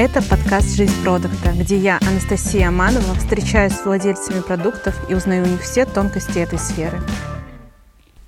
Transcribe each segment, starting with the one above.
Это подкаст «Жизнь продукта», где я, Анастасия Аманова, встречаюсь с владельцами продуктов и узнаю у них все тонкости этой сферы.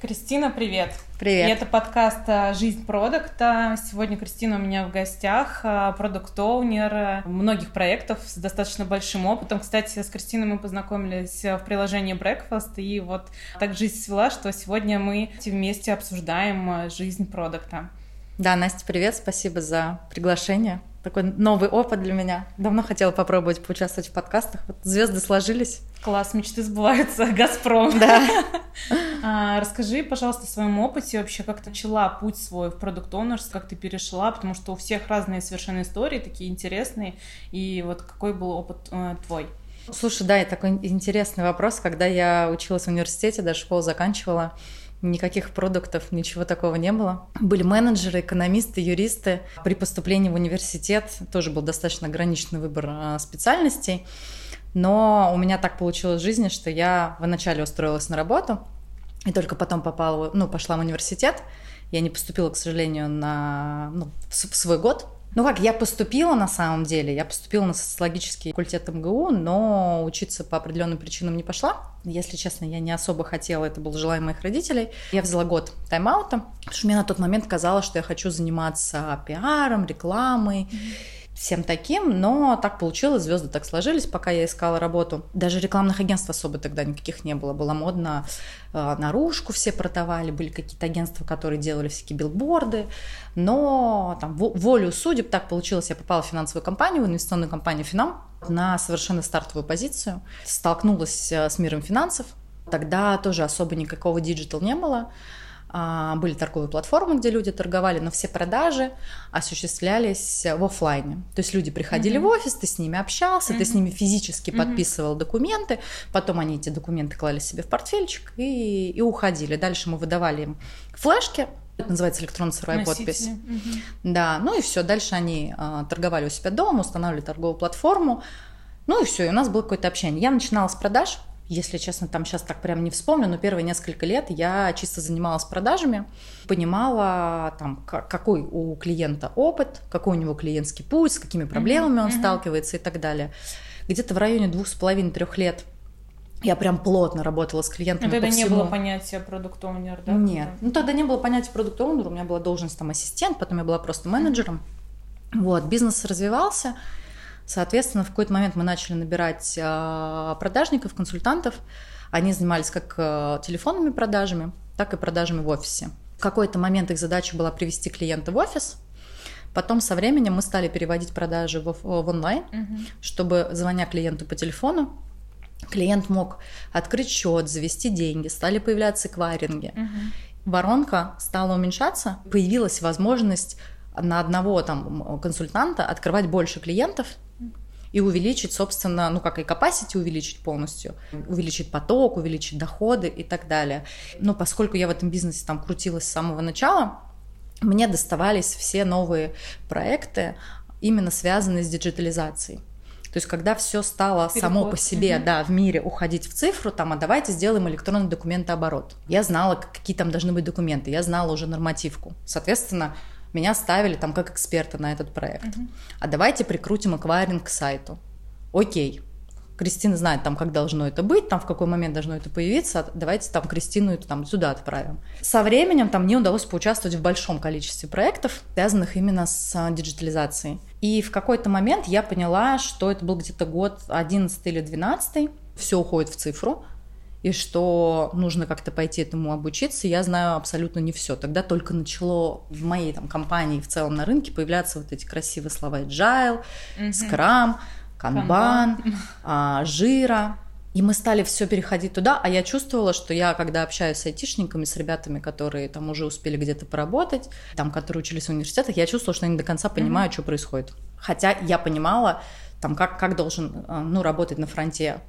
Кристина, привет! Привет! И это подкаст э, «Жизнь продукта». Сегодня Кристина у меня в гостях, э, продукт-оунер многих проектов с достаточно большим опытом. Кстати, с Кристиной мы познакомились в приложении Breakfast, и вот так жизнь свела, что сегодня мы вместе обсуждаем э, жизнь продукта. Да, Настя, привет, спасибо за приглашение такой новый опыт для меня. Давно хотела попробовать поучаствовать в подкастах. Вот звезды сложились. Класс, мечты сбываются. Газпром. Да. а, расскажи, пожалуйста, о своем опыте вообще, как ты начала путь свой в продукт как ты перешла, потому что у всех разные совершенно истории, такие интересные. И вот какой был опыт э, твой? Слушай, да, и такой интересный вопрос. Когда я училась в университете, даже школу заканчивала, Никаких продуктов, ничего такого не было. Были менеджеры, экономисты, юристы. При поступлении в университет тоже был достаточно ограниченный выбор а, специальностей. Но у меня так получилось в жизни, что я вначале устроилась на работу, и только потом попала, ну, пошла в университет. Я не поступила, к сожалению, на, ну, в свой год, ну как, я поступила на самом деле, я поступила на социологический факультет МГУ, но учиться по определенным причинам не пошла. Если честно, я не особо хотела, это было желание моих родителей. Я взяла год тайм-аута, потому что мне на тот момент казалось, что я хочу заниматься пиаром, рекламой. Mm-hmm всем таким, но так получилось, звезды так сложились, пока я искала работу. Даже рекламных агентств особо тогда никаких не было. Было модно, э, наружку все продавали, были какие-то агентства, которые делали всякие билборды, но там волю судеб так получилось, я попала в финансовую компанию, в инвестиционную компанию «Финам», на совершенно стартовую позицию, столкнулась э, с миром финансов, Тогда тоже особо никакого digital не было. А, были торговые платформы, где люди торговали, но все продажи осуществлялись в офлайне. То есть люди приходили mm-hmm. в офис, ты с ними общался, mm-hmm. ты с ними физически mm-hmm. подписывал документы, потом они эти документы клали себе в портфельчик и, и уходили. Дальше мы выдавали им флешки, это называется электронная цифровая подпись. Угу. Да, ну и все. Дальше они э, торговали у себя дома, устанавливали торговую платформу. Ну и все, и у нас было какое-то общение. Я начинала с продаж, если честно, там сейчас так прям не вспомню, но первые несколько лет я чисто занималась продажами, понимала, там, какой у клиента опыт, какой у него клиентский путь, с какими проблемами mm-hmm. он mm-hmm. сталкивается и так далее. Где-то в районе двух с половиной трех лет я прям плотно работала с клиентами. Но тогда по не всему. было понятия продукт оунер да? Нет. Ну тогда не было понятия продукт оунер у меня была должность там ассистент, потом я была просто менеджером. Вот, бизнес развивался, Соответственно, в какой-то момент мы начали набирать а, продажников, консультантов. Они занимались как а, телефонными продажами, так и продажами в офисе. В какой-то момент их задача была привести клиента в офис, Потом со временем мы стали переводить продажи в, в онлайн, угу. чтобы, звоня клиенту по телефону, клиент мог открыть счет, завести деньги, стали появляться эквайринги. Угу. Воронка стала уменьшаться, появилась возможность на одного там консультанта открывать больше клиентов, и увеличить, собственно, ну как и capacity увеличить полностью, увеличить поток, увеличить доходы и так далее. Но поскольку я в этом бизнесе там крутилась с самого начала, мне доставались все новые проекты, именно связанные с диджитализацией. То есть, когда все стало Переход. само по себе, угу. да, в мире уходить в цифру, там, а давайте сделаем электронный документооборот. Я знала, какие там должны быть документы, я знала уже нормативку. Соответственно, меня ставили там как эксперта на этот проект. Угу. А давайте прикрутим эквайринг к сайту. Окей. Кристина знает там, как должно это быть, там в какой момент должно это появиться, давайте там Кристину это там сюда отправим. Со временем там мне удалось поучаствовать в большом количестве проектов, связанных именно с а, диджитализацией. И в какой-то момент я поняла, что это был где-то год 11 или 12, все уходит в цифру, и что нужно как-то пойти этому обучиться, я знаю абсолютно не все. Тогда только начало в моей там компании в целом на рынке появляться вот эти красивые слова agile, mm-hmm. Scrum, Kanban, а, жира. И мы стали все переходить туда, а я чувствовала, что я, когда общаюсь с айтишниками, с ребятами, которые там уже успели где-то поработать, там, которые учились в университетах, я чувствовала, что они до конца понимают, mm-hmm. что происходит. Хотя я понимала, там, как, как должен а, ну, работать на фронте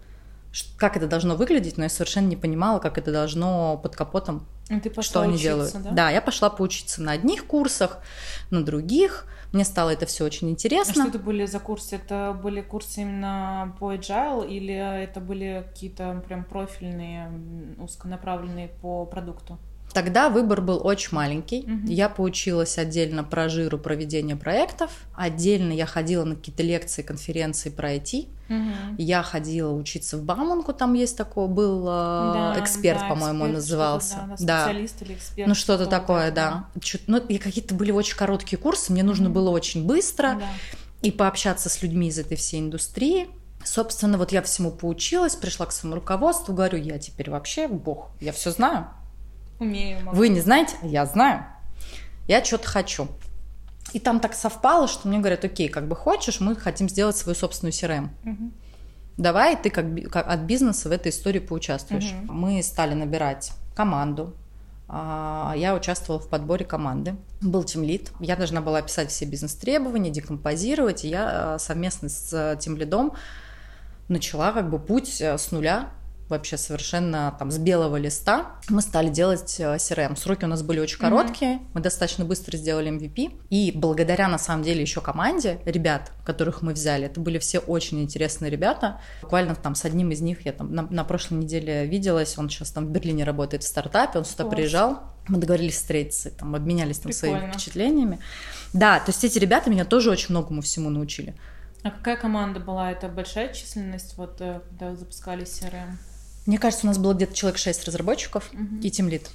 как это должно выглядеть, но я совершенно не понимала, как это должно под капотом, ты что они учиться, делают. Да? да, я пошла поучиться на одних курсах, на других. Мне стало это все очень интересно. А что это были за курсы? Это были курсы именно по agile или это были какие-то прям профильные, узконаправленные по продукту? Тогда выбор был очень маленький. Мгм. Я поучилась отдельно про жиру проведения проектов. Отдельно я ходила на какие-то лекции, конференции про IT. Мгм. Я ходила учиться в Бауманку, там есть такой, был э, Да, эксперт, да, по-моему, он назывался. Да, да, специалист или эксперт. Ну, что-то такое, да. Чё- Ну, и какие-то были очень короткие курсы, мне нужно Мгм. было очень быстро Да. и пообщаться с людьми из этой всей индустрии. Собственно, вот я всему поучилась, пришла к своему руководству, говорю, я теперь вообще бог, я все знаю. Умею. могу. Вы не знаете? Я знаю. Я что-то хочу. И там так совпало, что мне говорят, окей, как бы хочешь, мы хотим сделать свою собственную CRM. Мгм. Давай ты как, как от бизнеса в этой истории поучаствуешь. Мгм. Мы стали набирать команду. А, Я участвовала в подборе команды. Был тимлид. Я должна была описать все бизнес-требования, декомпозировать. И я а, совместно с тимлидом начала как бы путь э, с нуля вообще совершенно там с белого листа мы стали делать э, CRM. Сроки у нас были очень Мгм. короткие, мы достаточно быстро сделали MVP. И благодаря, на самом деле, еще команде ребят, которых мы взяли, это были все очень интересные ребята. Буквально там с одним из них я там на, на прошлой неделе виделась, он сейчас там в Берлине работает в стартапе, он сюда Класс. приезжал, мы договорились встретиться, там обменялись там своими Прикольно. впечатлениями. Да, то есть эти ребята меня тоже очень многому всему научили. А какая команда была? Это большая численность, вот э, когда вы запускали CRM? Мне кажется, у нас было где-то человек 6 разработчиков Мгм. и тимлид.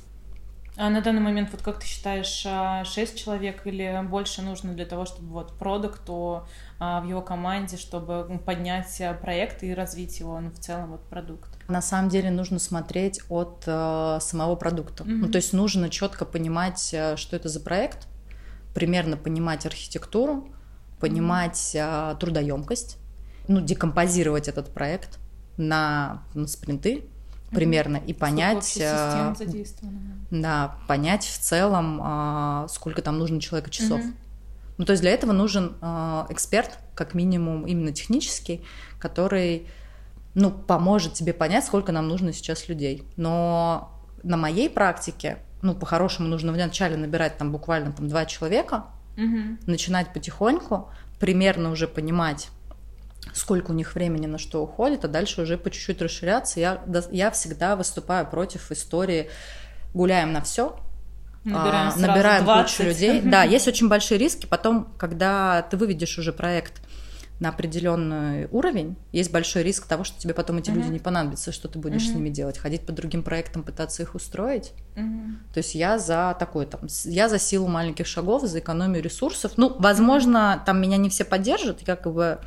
А на данный момент, вот как ты считаешь, 6 человек или больше нужно для того, чтобы вот продукту а, в его команде, чтобы поднять а, проект и развить его, ну, в целом, вот продукт? На самом деле нужно смотреть от э, самого продукта. Мгм. Ну, то есть нужно четко понимать, э, что это за проект, примерно понимать архитектуру, понимать э, трудоемкость, ну, декомпозировать этот проект на, спринты примерно и понять, э, да, понять в целом, а, сколько там нужно человека часов. Мгм. Ну, то есть для этого нужен а, эксперт, как минимум именно технический, который, ну, поможет тебе понять, сколько нам нужно сейчас людей. Но на моей практике, ну, по-хорошему нужно вначале набирать там буквально там два человека, Мгм. начинать потихоньку, примерно уже понимать, сколько у них времени на что уходит, а дальше уже по чуть-чуть расширяться. Я, я всегда выступаю против истории «гуляем на все», Набираем, а, набираем 20. кучу людей. Да, есть очень большие риски. Потом, когда ты выведешь уже проект на определенный уровень, есть большой риск того, что тебе потом эти люди Мгм. не понадобятся, что ты будешь с Мгм. ними делать, ходить по другим проектам, пытаться их устроить. Мгм. То есть я за такой там, с- я за силу маленьких шагов, за экономию ресурсов. Ну, возможно, там меня не все поддержат, как бы,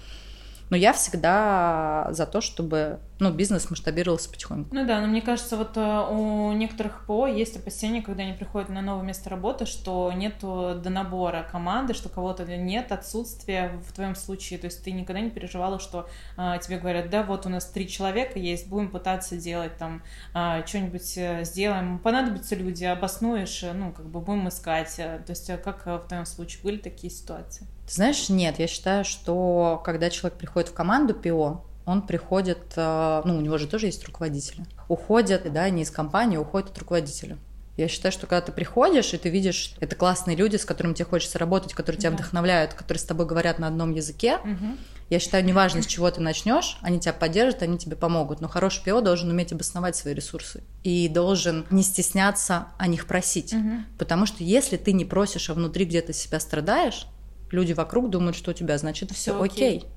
но я всегда за то, чтобы, ну, бизнес масштабировался потихоньку. Ну да, но мне кажется, вот э, у некоторых ПО есть опасения, когда они приходят на новое место работы, что нету донабора команды, что кого-то нет, отсутствия в твоем случае. То есть ты никогда не переживала, что а, тебе говорят, да, вот у нас три человека есть, будем пытаться делать там а, что-нибудь э, сделаем, понадобятся люди, обоснуешь, э, ну, как бы будем искать. Э, То есть э, как э, в твоем случае были такие ситуации? Ты знаешь, нет, я считаю, что когда человек приходит в команду ПИО, он приходит, э, ну, у него же тоже есть руководители, уходят, да, не из компании, уходят от руководителя. Я считаю, что когда ты приходишь, и ты видишь, это классные люди, с которыми тебе хочется работать, которые тебя Да. вдохновляют, которые с тобой говорят на одном языке, Мгм. я считаю, неважно, с чего ты начнешь, они тебя поддержат, они тебе помогут. Но хороший ПИО должен уметь обосновать свои ресурсы и должен не стесняться о них просить. Мгм. Потому что если ты не просишь, а внутри где-то себя страдаешь, люди вокруг думают, что у тебя, значит, все Всё окей. окей.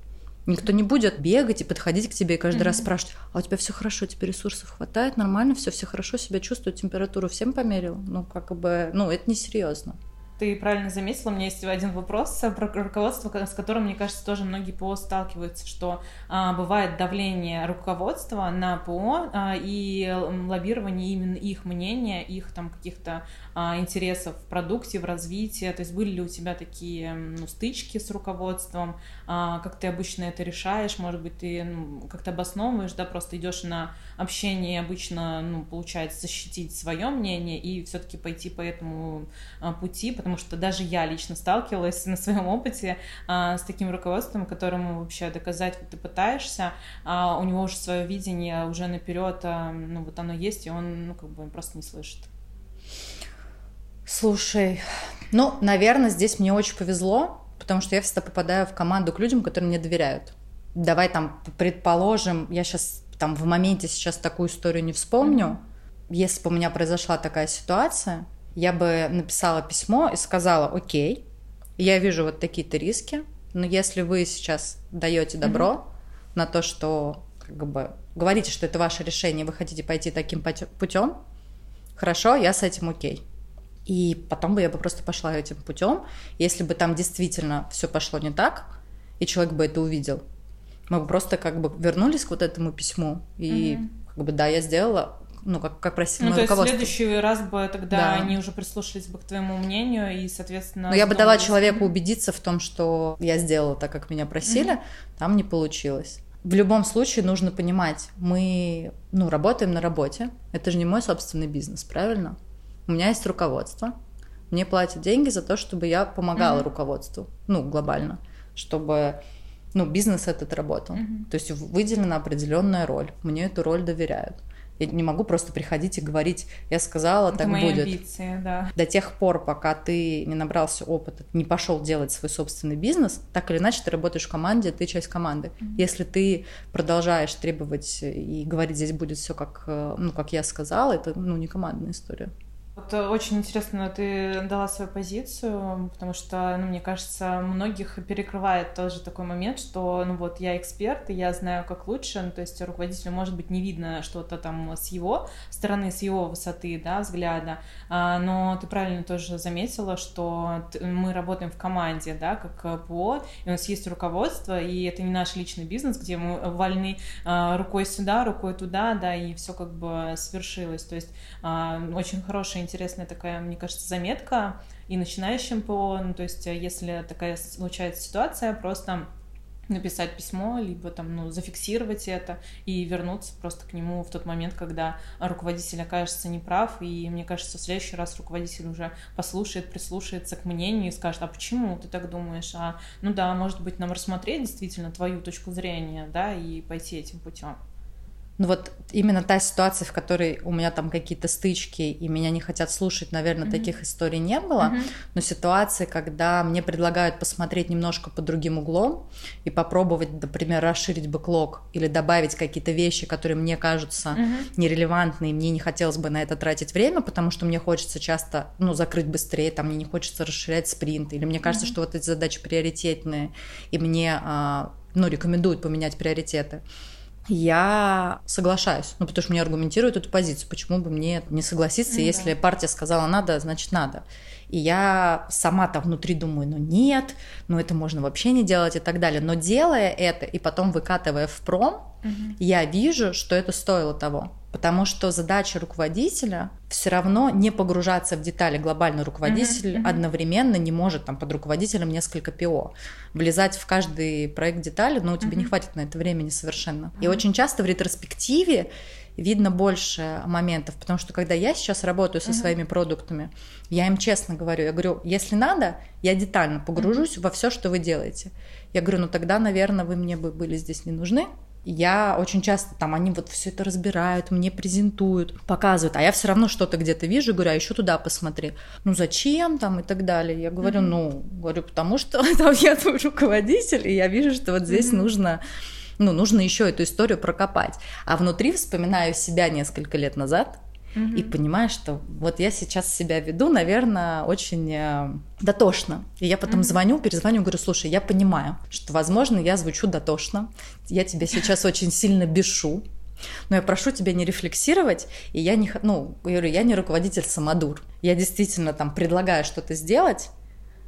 Никто не будет бегать и подходить к тебе и каждый раз Мгм. спрашивать, а у тебя все хорошо, тебе ресурсов хватает, нормально, все, все хорошо, себя чувствуют, температуру всем померил. Ну, как бы, ну, это несерьезно. Ты правильно заметила, у меня есть один вопрос про руководство, ко- с которым, мне кажется, тоже многие ПО сталкиваются, что а, бывает давление руководства на ПО а, и лоббирование именно их мнения, их там каких-то интересов в продукте, в развитии. То есть были ли у тебя такие ну, стычки с руководством? А, как ты обычно это решаешь? Может быть, ты ну, как-то обосновываешь, да, просто идешь на общение, обычно, ну, получается, защитить свое мнение и все-таки пойти по этому а, пути, потому что даже я лично сталкивалась на своем опыте а, с таким руководством, которому вообще доказать ты пытаешься, а у него уже свое видение уже наперед, а, ну вот оно есть, и он, ну как бы просто не слышит. Слушай, ну, наверное, здесь мне очень повезло, потому что я всегда попадаю в команду к людям, которые мне доверяют. Давай там предположим, я сейчас там в моменте сейчас такую историю не вспомню. если бы у меня произошла такая ситуация, я бы написала письмо и сказала, окей, я вижу вот такие-то риски, но если вы сейчас даете добро mm-hmm. на то, что как бы говорите, что это ваше решение, вы хотите пойти таким путем, хорошо, я с этим окей. И потом бы я бы просто пошла этим путем. Если бы там действительно все пошло не так, и человек бы это увидел, мы бы просто как бы вернулись к вот этому письму. И угу. как бы да, я сделала, ну, как, как просили Ну, то есть в следующий раз бы тогда да. они уже прислушались бы к твоему мнению и, соответственно... Но я бы дала человеку убедиться в том, что я сделала так, как меня просили, mm там не получилось. В любом случае нужно понимать, мы, ну, работаем на работе, это же не мой собственный бизнес, правильно? У меня есть руководство, мне платят деньги за то, чтобы я помогала mm руководству, ну, глобально, чтобы ну, бизнес этот работал. Mm-hmm. То есть выделена определенная роль. Мне эту роль доверяют. Я не могу просто приходить и говорить, я сказала, Это так мои будет. амбиции, да. До тех пор, пока ты не набрался опыта, не пошел делать свой собственный бизнес, так или иначе ты работаешь в команде, ты часть команды. Mm-hmm. Если ты продолжаешь требовать и говорить, здесь будет все как, э, ну, как я сказала, это ну, не командная история. Вот э, очень интересно, ты дала свою позицию, потому что, ну, мне кажется, многих перекрывает тоже такой момент, что, ну, вот я эксперт, и я знаю, как лучше, ну, то есть руководителю, может быть, не видно что-то там с его стороны, с его высоты, да, взгляда, а, но ты правильно тоже заметила, что мы работаем в команде, да, как ПО, и у нас есть руководство, и это не наш личный бизнес, где мы вольны а, рукой сюда, рукой туда, да, и все как бы свершилось, то есть а, очень хорошая интересная такая, мне кажется, заметка и начинающим ПО, ну, то есть если такая случается ситуация, просто написать письмо, либо там, ну, зафиксировать это и вернуться просто к нему в тот момент, когда руководитель окажется неправ, и мне кажется, в следующий раз руководитель уже послушает, прислушается к мнению и скажет, а почему ты так думаешь, а, ну да, может быть, нам рассмотреть действительно твою точку зрения, да, и пойти этим путем. Ну вот именно та ситуация, в которой у меня там какие-то стычки и меня не хотят слушать, наверное, mm-hmm. таких историй не было. Mm-hmm. Но ситуации, когда мне предлагают посмотреть немножко под другим углом и попробовать, например, расширить бэклог или добавить какие-то вещи, которые мне кажутся mm-hmm. нерелевантны, и мне не хотелось бы на это тратить время, потому что мне хочется часто, ну, закрыть быстрее, там мне не хочется расширять спринт, или мне кажется, mm-hmm. что вот эти задачи приоритетные, и мне, а, ну, рекомендуют поменять приоритеты я соглашаюсь, ну, потому что мне аргументируют эту позицию, почему бы мне не согласиться, mm, если партия сказала надо, значит надо. И я сама там внутри думаю, ну нет, ну это можно вообще не делать и так далее. Но делая это и потом выкатывая в пром, угу. я вижу, что это стоило того. Потому что задача руководителя все равно не погружаться в детали. Глобальный руководитель uh-huh, uh-huh. одновременно не может там под руководителем несколько ПО. Влезать в каждый проект детали, но ну, у тебя uh-huh. не хватит на это времени совершенно. Uh-huh. И очень часто в ретроспективе видно больше моментов, потому что когда я сейчас работаю со uh-huh. своими продуктами, я им честно говорю, я говорю, если надо, я детально погружусь uh-huh. во все, что вы делаете. Я говорю, ну тогда, наверное, вы мне бы были здесь не нужны, я очень часто там они вот все это разбирают, мне презентуют, показывают, а я все равно что-то где-то вижу, говорю, а еще туда посмотри. Ну зачем там и так далее. Я говорю, mm-hmm. ну, говорю, потому что там я твой руководитель, и я вижу, что вот здесь mm-hmm. нужно ну, нужно еще эту историю прокопать. А внутри вспоминаю себя несколько лет назад, и понимаю, что вот я сейчас себя веду, наверное, очень э, дотошно. И я потом звоню, перезвоню, говорю, слушай, я понимаю, что, возможно, я звучу дотошно, я тебя сейчас очень сильно бешу, но я прошу тебя не рефлексировать, и я не, ну, я говорю, я не руководитель самодур. Я действительно там предлагаю что-то сделать,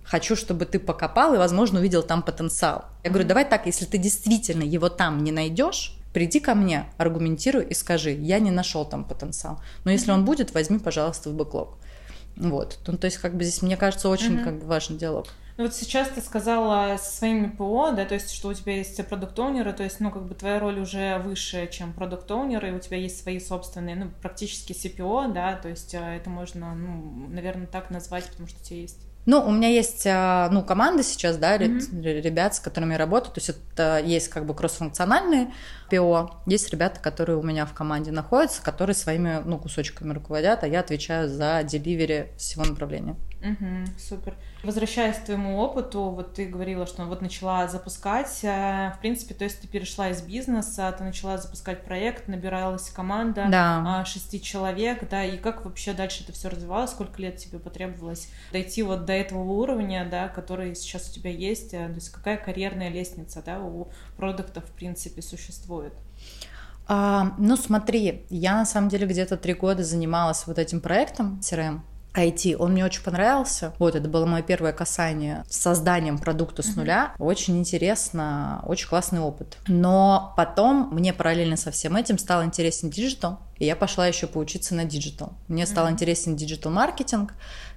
хочу, чтобы ты покопал и, возможно, увидел там потенциал. Я говорю, давай так, если ты действительно его там не найдешь, приди ко мне, аргументируй и скажи, я не нашел там потенциал. Но если он будет, возьми, пожалуйста, в бэклог. Вот. Ну, то есть, как бы здесь, мне кажется, очень как бы важный диалог. Ну вот сейчас ты сказала со своими ПО, да, то есть, что у тебя есть продукт оунеры то есть, ну, как бы твоя роль уже выше, чем продукт оунеры и у тебя есть свои собственные, ну, практически CPO, да, то есть, а, это можно, ну, наверное, так назвать, потому что у тебя есть ну, у меня есть, а, ну, команда сейчас, да, mm-hmm. ребят, с которыми я работаю, то есть это есть как бы кроссфункциональные ПО, есть ребята, которые у меня в команде находятся, которые своими, ну, кусочками руководят, а я отвечаю за деливери всего направления. Угу, супер. Возвращаясь к твоему опыту, вот ты говорила, что вот начала запускать, э, в принципе, то есть ты перешла из бизнеса, ты начала запускать проект, набиралась команда да. шести человек, да, и как вообще дальше это все развивалось, сколько лет тебе потребовалось дойти вот до этого уровня, да, который сейчас у тебя есть, э, то есть какая карьерная лестница, да, у продуктов, в принципе, существует? А, ну, смотри, я на самом деле где-то три года занималась вот этим проектом CRM, IT, он мне очень понравился. Вот, это было мое первое касание с созданием продукта с нуля. Mm-hmm. Очень интересно, очень классный опыт. Но потом мне параллельно со всем этим стал интересен digital, и я пошла еще поучиться на digital. Мне стал mm-hmm. интересен digital-маркетинг,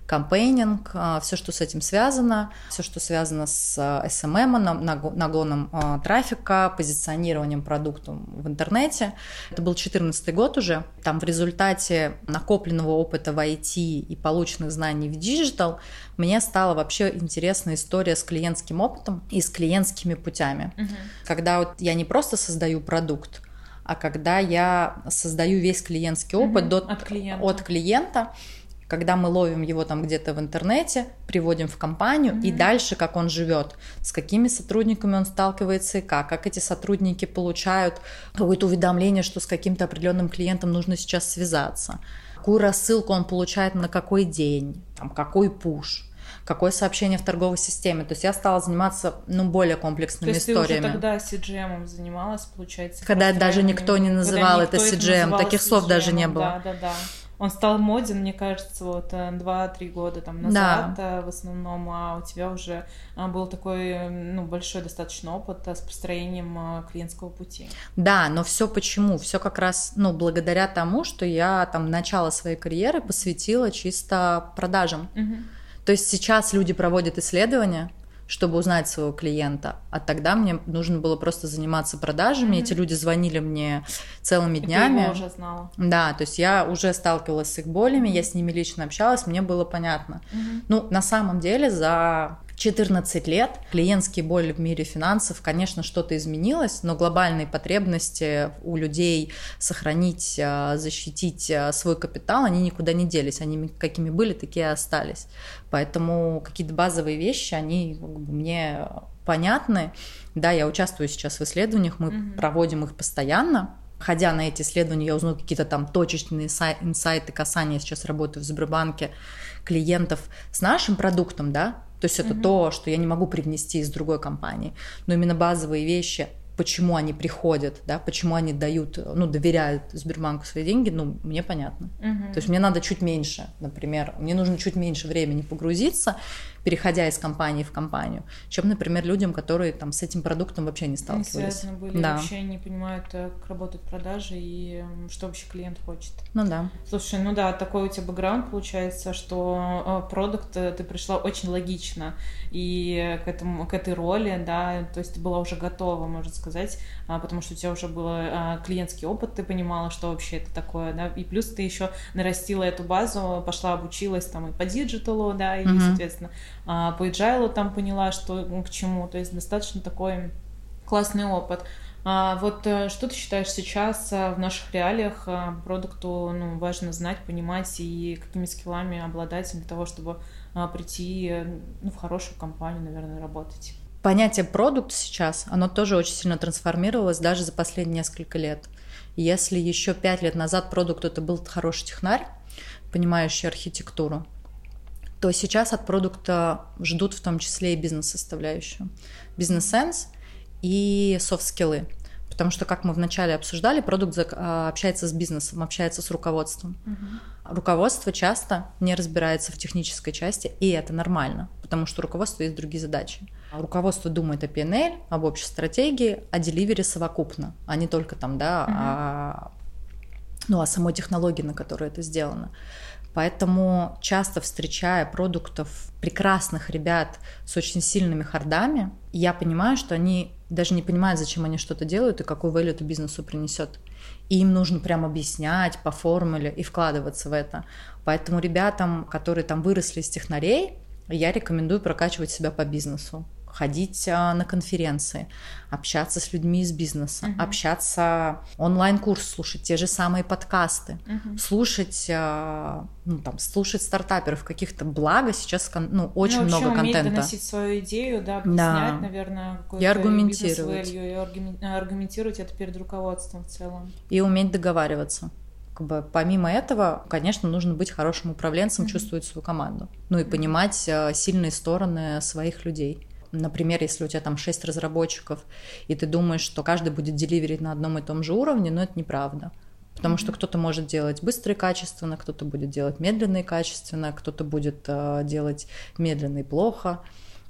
campaigning, а, все, что с этим связано, все, что связано с SMM, а, нагоном а, трафика, позиционированием продукта в интернете. Это был 2014 год уже. Там в результате накопленного опыта в IT и полученных знаний в digital мне стала вообще интересна история с клиентским опытом и с клиентскими путями. Угу. Когда вот я не просто создаю продукт, а когда я создаю весь клиентский опыт угу, до, от клиента. От клиента когда мы ловим его там где-то в интернете, приводим в компанию, mm-hmm. и дальше, как он живет, с какими сотрудниками он сталкивается и как, как эти сотрудники получают какое-то уведомление, что с каким-то определенным клиентом нужно сейчас связаться, какую рассылку он получает на какой день, там, какой пуш какое сообщение в торговой системе. То есть я стала заниматься ну, более комплексными То есть историями. ты уже тогда CGM занималась, получается? Когда даже никто не называл это CGM, таких слов даже не было. Да, да, да. Он стал моден, мне кажется, вот 2-3 э, года там назад да. Э, в основном, а у тебя уже э, был такой ну, большой достаточно опыт с построением клиентского пути. Да, но все почему? Все как раз ну, благодаря тому, что я там начало своей карьеры посвятила чисто продажам. Угу. То есть сейчас люди проводят исследования, чтобы узнать своего клиента. А тогда мне нужно было просто заниматься продажами. Mm-hmm. Эти люди звонили мне целыми днями. Ты его уже знала. Да, то есть я уже сталкивалась с их болями, я с ними лично общалась, мне было понятно. Mm-hmm. Ну, на самом деле, за 14 лет клиентские боли в мире финансов, конечно, что-то изменилось, но глобальные потребности у людей сохранить, а, защитить а, свой капитал, они никуда не делись, они какими были, такие и остались. Поэтому какие-то базовые вещи, они мне понятны. Да, я участвую сейчас в исследованиях, мы угу. проводим их постоянно, Ходя на эти исследования, я узнаю какие-то там точечные инсайты, касания. Я сейчас работаю в Сбербанке клиентов с нашим продуктом, да, то есть это угу. то, что я не могу привнести из другой компании. Но именно базовые вещи, почему они приходят, да, почему они дают, ну, доверяют Сбербанку свои деньги, ну, мне понятно. Угу. То есть мне надо чуть меньше, например, мне нужно чуть меньше времени погрузиться, переходя из компании в компанию, чем, например, людям, которые там с этим продуктом вообще не сталкивались. Не были, да. вообще не понимают, э, как работают продажи и что вообще клиент хочет. Ну да. Слушай, ну да, такой у тебя бэкграунд получается, что э, продукт э, ты пришла очень логично и к этому, к этой роли, да, то есть ты была уже готова, можно сказать, а, потому что у тебя уже был а, клиентский опыт, ты понимала, что вообще это такое, да, и плюс ты еще нарастила эту базу, пошла обучилась там и по digital у, да, и, mm-hmm. соответственно, по agile там поняла, что к чему, то есть достаточно такой классный опыт. А вот э, что ты считаешь сейчас э, в наших реалиях э, продукту ну, важно знать, понимать и какими skill ами обладать для того, чтобы прийти ну, в хорошую компанию, наверное, работать? Понятие продукт сейчас, оно тоже очень сильно трансформировалось даже за последние несколько лет. Если еще пять лет назад продукт это был хороший технарь, понимающий архитектуру, то сейчас от продукта ждут в том числе и бизнес-составляющую. Бизнес-сенс и софт-скиллы. Потому что, как мы вначале обсуждали, продукт а, общается с бизнесом, общается с руководством. Угу. Руководство часто не разбирается в технической части, и это нормально, потому что у руководства есть другие задачи. Руководство думает о PNL, об общей стратегии, о деливере совокупно, а не только там, да, угу. о, ну, о самой технологии, на которой это сделано. Поэтому часто встречая продуктов прекрасных ребят с очень сильными хардами, я понимаю, что они даже не понимают, зачем они что-то делают и какой value это бизнесу принесет. И им нужно прям объяснять по формуле и вкладываться в это. Поэтому ребятам, которые там выросли из технарей, я рекомендую прокачивать себя по бизнесу. Ходить а, на конференции, общаться с людьми из бизнеса, uh-huh. общаться онлайн-курс, слушать те же самые подкасты, uh-huh. слушать, а, ну, там, слушать стартаперов каких-то. Благо сейчас ну, очень ну, много контента. доносить свою идею, да, объяснять, да. наверное, и аргументировать. И аргументировать это перед руководством в целом. И уметь договариваться как бы помимо этого, конечно, нужно быть хорошим управленцем, mm-hmm. чувствовать свою команду, ну и понимать э, сильные стороны своих людей. Например, если у тебя там 6 разработчиков, и ты думаешь, что каждый будет деливерить на одном и том же уровне, но это неправда. Потому mm-hmm. что кто-то может делать быстро и качественно, кто-то будет делать медленно и качественно, кто-то будет э, делать медленно и плохо.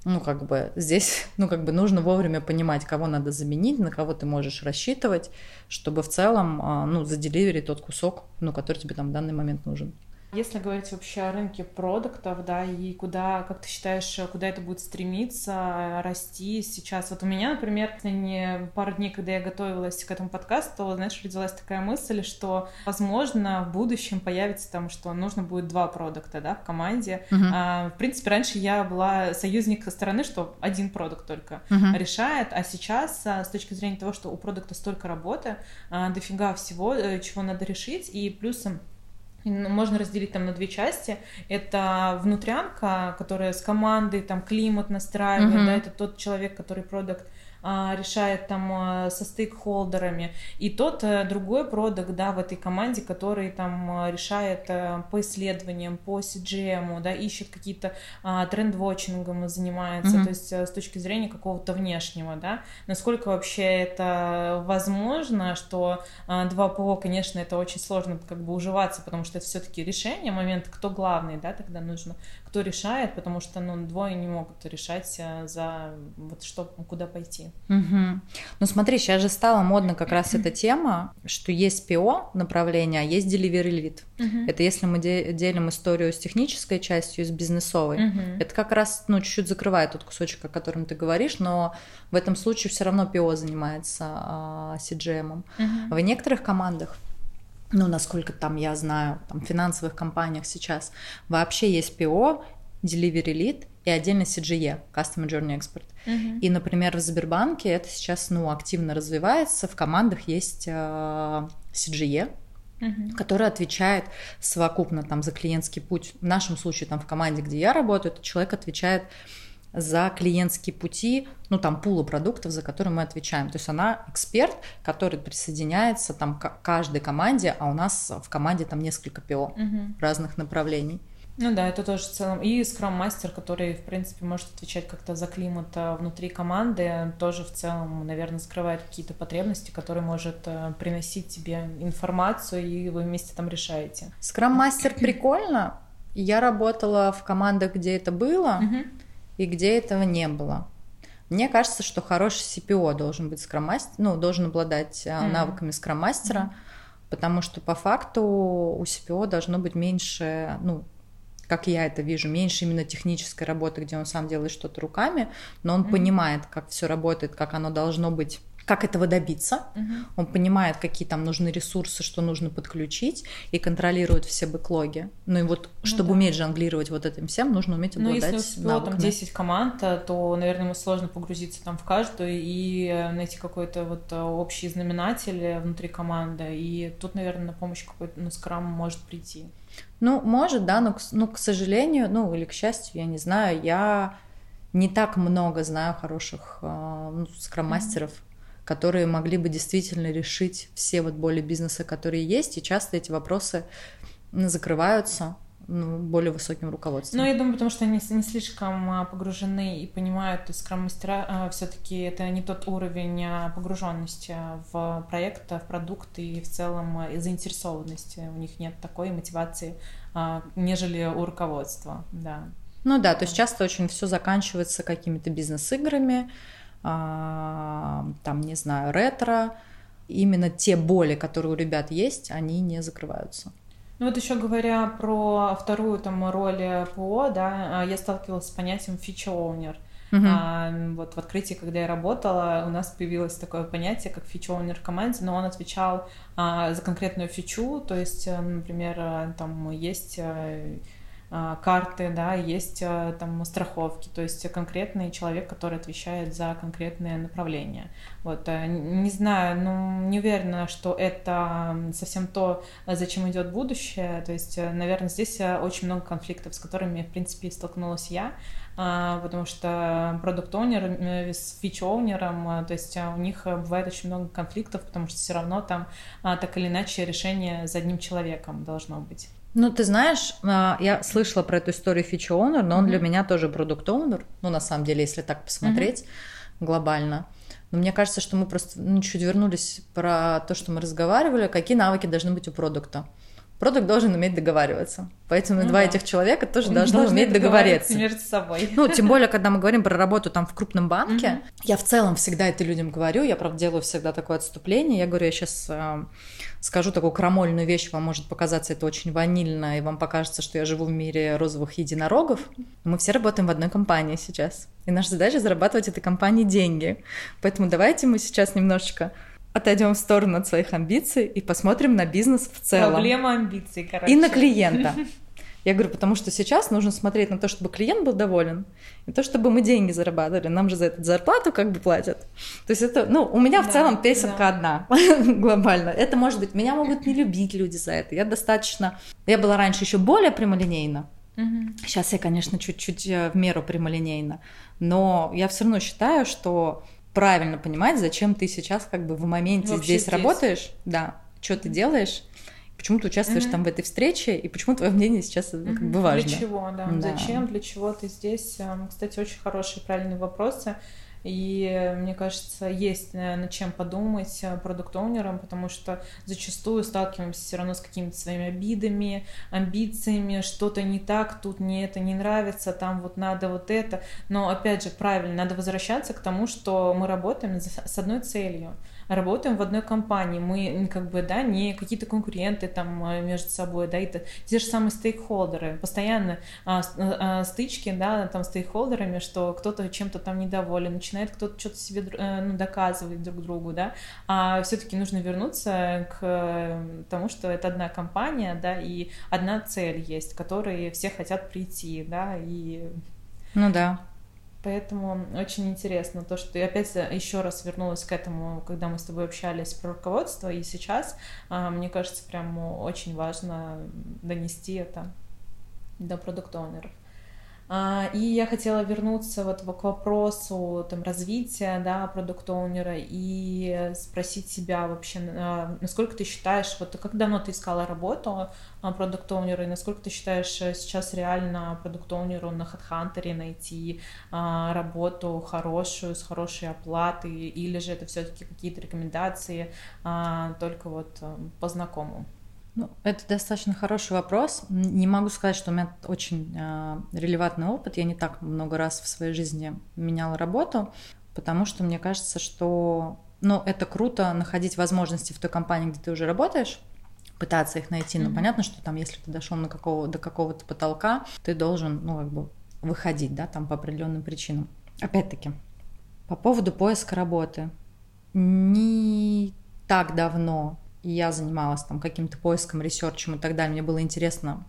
Ну, как бы здесь, ну, как бы нужно вовремя понимать, кого надо заменить, на кого ты можешь рассчитывать, чтобы в целом, э, ну, заделиверить тот кусок, ну, который тебе там в данный момент нужен. Если говорить вообще о рынке продуктов, да, и куда, как ты считаешь, куда это будет стремиться, расти сейчас? Вот у меня, например, не пару дней, когда я готовилась к этому подкасту, знаешь, родилась такая мысль, что, возможно, в будущем появится там, что нужно будет два продукта, да, в команде. Uh-huh. А, в принципе, раньше я была союзник со стороны, что один продукт только uh-huh. решает, а сейчас, а, с точки зрения того, что у продукта столько работы, а, дофига всего, э, чего надо решить, и плюсом можно разделить там на две части. Это внутрянка, которая с командой там климат настраивает, mm-hmm. да, это тот человек, который продукт решает там а, со стейкхолдерами, и тот э, другой продукт, да, в этой команде, который там а, решает э, по исследованиям, по CGM, да, ищет какие-то тренд-вотчингом занимается, mm-hmm. то есть э, с точки зрения какого-то внешнего, да, насколько вообще это возможно, что два ПО, конечно, это очень сложно как бы уживаться, потому что это все-таки решение, момент, кто главный, да, тогда нужно кто решает, потому что ну, двое не могут решать за вот что, куда пойти. Угу. Ну смотри, сейчас же стала модна как раз эта тема, что есть ПО направление, а есть Delivery Lead. Угу. Это если мы де- делим историю с технической частью и с бизнесовой. Угу. Это как раз ну, чуть-чуть закрывает тот кусочек, о котором ты говоришь, но в этом случае все равно ПО занимается а, CGM. Угу. В некоторых командах ну, насколько там я знаю, там, в финансовых компаниях сейчас вообще есть PO, Delivery Lead и отдельно CGE, Customer Journey Expert. Uh-huh. И, например, в Сбербанке это сейчас, ну, активно развивается, в командах есть э, CGE, Uh-huh. который отвечает совокупно там за клиентский путь. В нашем случае там в команде, где я работаю, этот человек отвечает за клиентские пути, ну там пулы продуктов, за которые мы отвечаем. То есть она эксперт, который присоединяется там к каждой команде, а у нас в команде там несколько ПО угу. разных направлений. Ну да, это тоже в целом. И скрам-мастер, который, в принципе, может отвечать как-то за климат а, внутри команды, тоже в целом, наверное, закрывает какие-то потребности, которые может э, приносить тебе информацию, и вы вместе там решаете. Скрам-мастер прикольно. Я работала в командах, где это было. Угу и где этого не было. Мне кажется, что хороший CPO должен быть скроммастер, ну, должен обладать mm-hmm. навыками скроммастера, mm-hmm. потому что по факту у CPO должно быть меньше, ну, как я это вижу, меньше именно технической работы, где он сам делает что-то руками, но он mm-hmm. понимает, как все работает, как оно должно быть как этого добиться. Угу. Он понимает, какие там нужны ресурсы, что нужно подключить, и контролирует все бэклоги. Ну и вот, ну чтобы да. уметь жонглировать вот этим всем, нужно уметь обладать Ну, если у там 10 команд, то, наверное, ему сложно погрузиться там в каждую и найти какой-то вот э, общий знаменатель внутри команды. И тут, наверное, на помощь какой-то, ну, скрам может прийти. Ну, может, да, но, ну, к сожалению, ну, или к счастью, я не знаю, я не так много знаю хороших э, ну, скрам-мастеров, mm-hmm которые могли бы действительно решить все вот боли бизнеса, которые есть, и часто эти вопросы закрываются ну, более высоким руководством. Ну, я думаю, потому что они не слишком а, погружены и понимают, то есть скрам-мастера а, все-таки это не тот уровень а, погруженности в проект, в продукт и в целом и заинтересованности. У них нет такой мотивации, нежели у руководства, да. Ну да, то есть часто очень все заканчивается какими-то бизнес-играми, там, не знаю, ретро, именно те боли, которые у ребят есть, они не закрываются. Ну вот еще говоря про вторую там роль ПО, да, а, я сталкивалась с понятием фича оунер. Uh-huh. А, вот в открытии, когда я работала, у нас появилось такое понятие, как фича оунер в команде, но он отвечал а, за конкретную фичу, то есть, например, там есть а, карты, да, есть а, там страховки, то есть конкретный человек, который отвечает за конкретное направление. Вот, э, не знаю, ну, не уверена, что это совсем то, зачем идет будущее, то есть, э, наверное, здесь э, очень много конфликтов, с которыми, в принципе, столкнулась я, а, потому что продукт-оунер с фич-оунером, то есть у них бывает очень много конфликтов, потому что все равно там так или иначе решение за одним человеком должно быть. Ну, ты знаешь, а, я слышала про эту историю фичи Owner, но он mm-hmm. для меня тоже продукт Owner. Ну, на самом деле, если так посмотреть mm-hmm. глобально. Но мне кажется, что мы просто ну, чуть вернулись про то, что мы разговаривали, какие навыки должны быть у продукта. Продукт должен уметь договариваться. Поэтому ну, два да. этих человека тоже должны, должны уметь договориться. между собой. Ну, тем более, когда мы говорим про работу там в крупном банке, mm-hmm. я в целом всегда это людям говорю, я, правда, делаю всегда такое отступление. Я говорю, я сейчас э, скажу такую крамольную вещь, вам может показаться это очень ванильно, и вам покажется, что я живу в мире розовых единорогов. Мы все работаем в одной компании сейчас. И наша задача зарабатывать этой компании деньги. Поэтому давайте мы сейчас немножечко отойдем в сторону от своих амбиций и посмотрим на бизнес в целом. Проблема амбиций, короче. И на клиента. Я говорю, потому что сейчас нужно смотреть на то, чтобы клиент был доволен, и то, чтобы мы деньги зарабатывали. Нам же за эту зарплату как бы платят. То есть это, ну, у меня в да, целом песенка да. одна глобально. Это может быть, меня могут не любить люди за это. Я достаточно... Я была раньше еще более прямолинейна. Угу. Сейчас я, конечно, чуть-чуть э, в меру прямолинейна. Но я все равно считаю, что правильно понимать, зачем ты сейчас как бы в моменте Вообще здесь, здесь работаешь, да, что ты делаешь, почему ты участвуешь mm-hmm. там в этой встрече, и почему твое мнение сейчас mm-hmm. как бы важно. Для чего, да. да. Зачем, для чего ты здесь? Эм, кстати, очень хорошие, правильные вопросы. И мне кажется, есть над чем подумать э, продукт-оунерам, потому что зачастую сталкиваемся все равно с какими-то своими обидами, амбициями, что-то не так, тут мне это не нравится, там вот надо вот это. Но опять же, правильно, надо возвращаться к тому, что мы работаем с одной целью работаем в одной компании, мы как бы, да, не какие-то конкуренты там э, между собой, да, это те же самые стейкхолдеры, постоянно а, а, стычки, да, там стейкхолдерами, что кто-то чем-то там недоволен, начинает кто-то что-то себе э, ну, доказывать друг другу, да, а все-таки нужно вернуться к тому, что это одна компания, да, и одна цель есть, к которой все хотят прийти, да, и ну да. Поэтому очень интересно то, что я опять еще раз вернулась к этому, когда мы с тобой общались про руководство, и сейчас, а, мне кажется, прям очень важно донести это до продукт-оунеров. А, и я хотела вернуться вот к вопросу там, развития да, продукт-оунера и спросить себя вообще, а, насколько ты считаешь, вот как давно ты искала работу а, продукт-оунера, и насколько ты считаешь э, сейчас реально продукт-оунеру на HeadHunter найти работу хорошую, с хорошей оплатой, или же это все-таки какие-то рекомендации только вот э, по знакомым? Ну, это достаточно хороший вопрос. Не могу сказать, что у меня очень э, релевантный опыт. Я не так много раз в своей жизни меняла работу, потому что мне кажется, что ну, это круто находить возможности в той компании, где ты уже работаешь, пытаться их найти. Но mm-hmm. понятно, что там, если ты дошел на какого, до какого-то потолка, ты должен, ну, как бы выходить, да, там по определенным причинам. Опять-таки, по поводу поиска работы. Не так давно и я занималась там каким-то поиском, ресерчем и так далее. Мне было интересно,